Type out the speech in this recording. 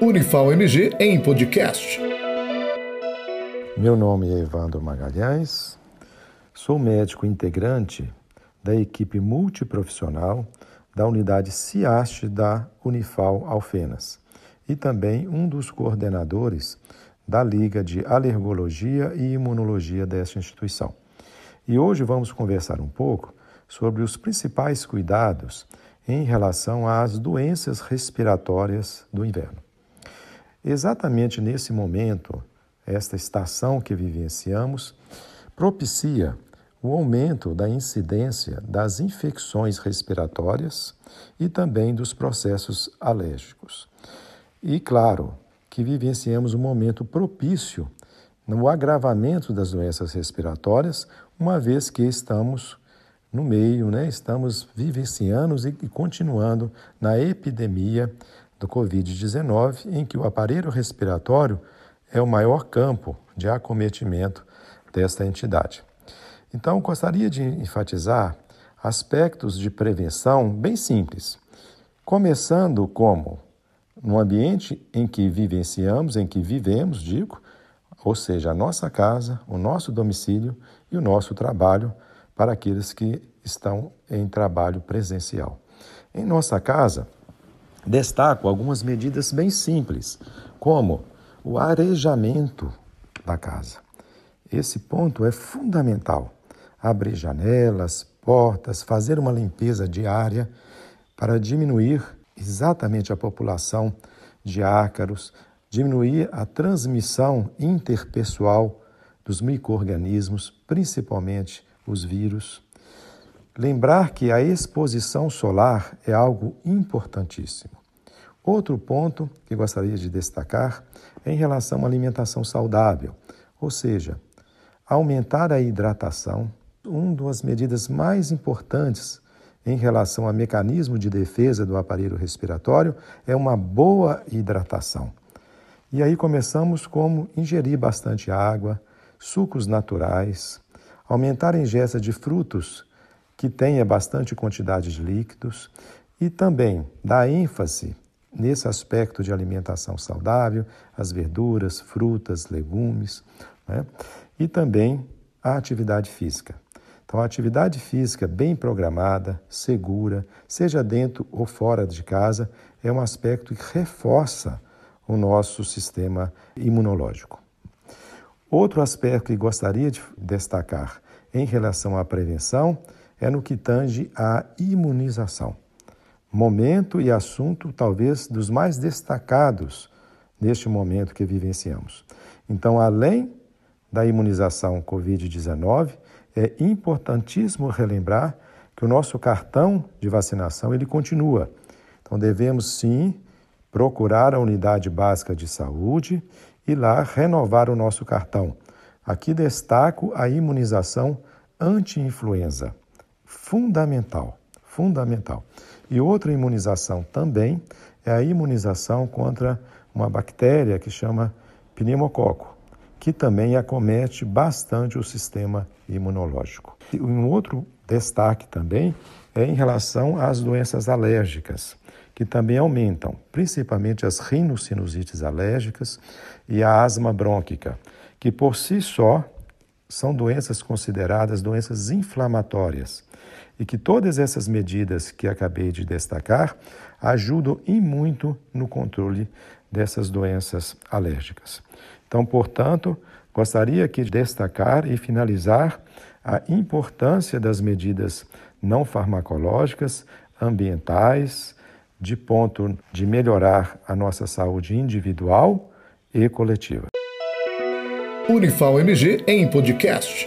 Unifal MG em podcast. Meu nome é Evandro Magalhães, sou médico integrante da equipe multiprofissional da unidade CIAST da Unifal Alfenas e também um dos coordenadores da Liga de Alergologia e Imunologia desta instituição. E hoje vamos conversar um pouco sobre os principais cuidados em relação às doenças respiratórias do inverno. Exatamente nesse momento, esta estação que vivenciamos propicia o aumento da incidência das infecções respiratórias e também dos processos alérgicos. E, claro, que vivenciamos um momento propício no agravamento das doenças respiratórias, uma vez que estamos no meio, né? estamos vivenciando e, e continuando na epidemia do Covid-19, em que o aparelho respiratório é o maior campo de acometimento desta entidade. Então, gostaria de enfatizar aspectos de prevenção bem simples, começando como no ambiente em que vivenciamos, em que vivemos, digo, ou seja, a nossa casa, o nosso domicílio e o nosso trabalho para aqueles que estão em trabalho presencial. Em nossa casa, destaco algumas medidas bem simples, como o arejamento da casa. Esse ponto é fundamental abrir janelas, portas, fazer uma limpeza diária para diminuir exatamente a população de ácaros, diminuir a transmissão interpessoal dos microorganismos, principalmente os vírus. Lembrar que a exposição solar é algo importantíssimo. Outro ponto que gostaria de destacar é em relação à alimentação saudável, ou seja, aumentar a hidratação, uma das medidas mais importantes em relação ao mecanismo de defesa do aparelho respiratório é uma boa hidratação. E aí começamos como ingerir bastante água, sucos naturais, aumentar a ingesta de frutos que tenha bastante quantidade de líquidos e também dar ênfase nesse aspecto de alimentação saudável, as verduras, frutas, legumes, né? e também a atividade física. Então, a atividade física bem programada, segura, seja dentro ou fora de casa, é um aspecto que reforça o nosso sistema imunológico. Outro aspecto que gostaria de destacar em relação à prevenção é no que tange à imunização. Momento e assunto talvez dos mais destacados neste momento que vivenciamos. Então, além da imunização Covid-19, é importantíssimo relembrar que o nosso cartão de vacinação ele continua. Então devemos sim procurar a unidade básica de saúde e lá renovar o nosso cartão. Aqui destaco a imunização anti-influenza. Fundamental, fundamental. E outra imunização também é a imunização contra uma bactéria que chama pneumococo que também acomete bastante o sistema imunológico. E um outro destaque também é em relação às doenças alérgicas, que também aumentam, principalmente as rinossinusites alérgicas e a asma brônquica, que por si só são doenças consideradas doenças inflamatórias e que todas essas medidas que acabei de destacar ajudam e muito no controle dessas doenças alérgicas. Então, portanto, gostaria aqui de destacar e finalizar a importância das medidas não farmacológicas, ambientais, de ponto de melhorar a nossa saúde individual e coletiva. Unifal MG em podcast.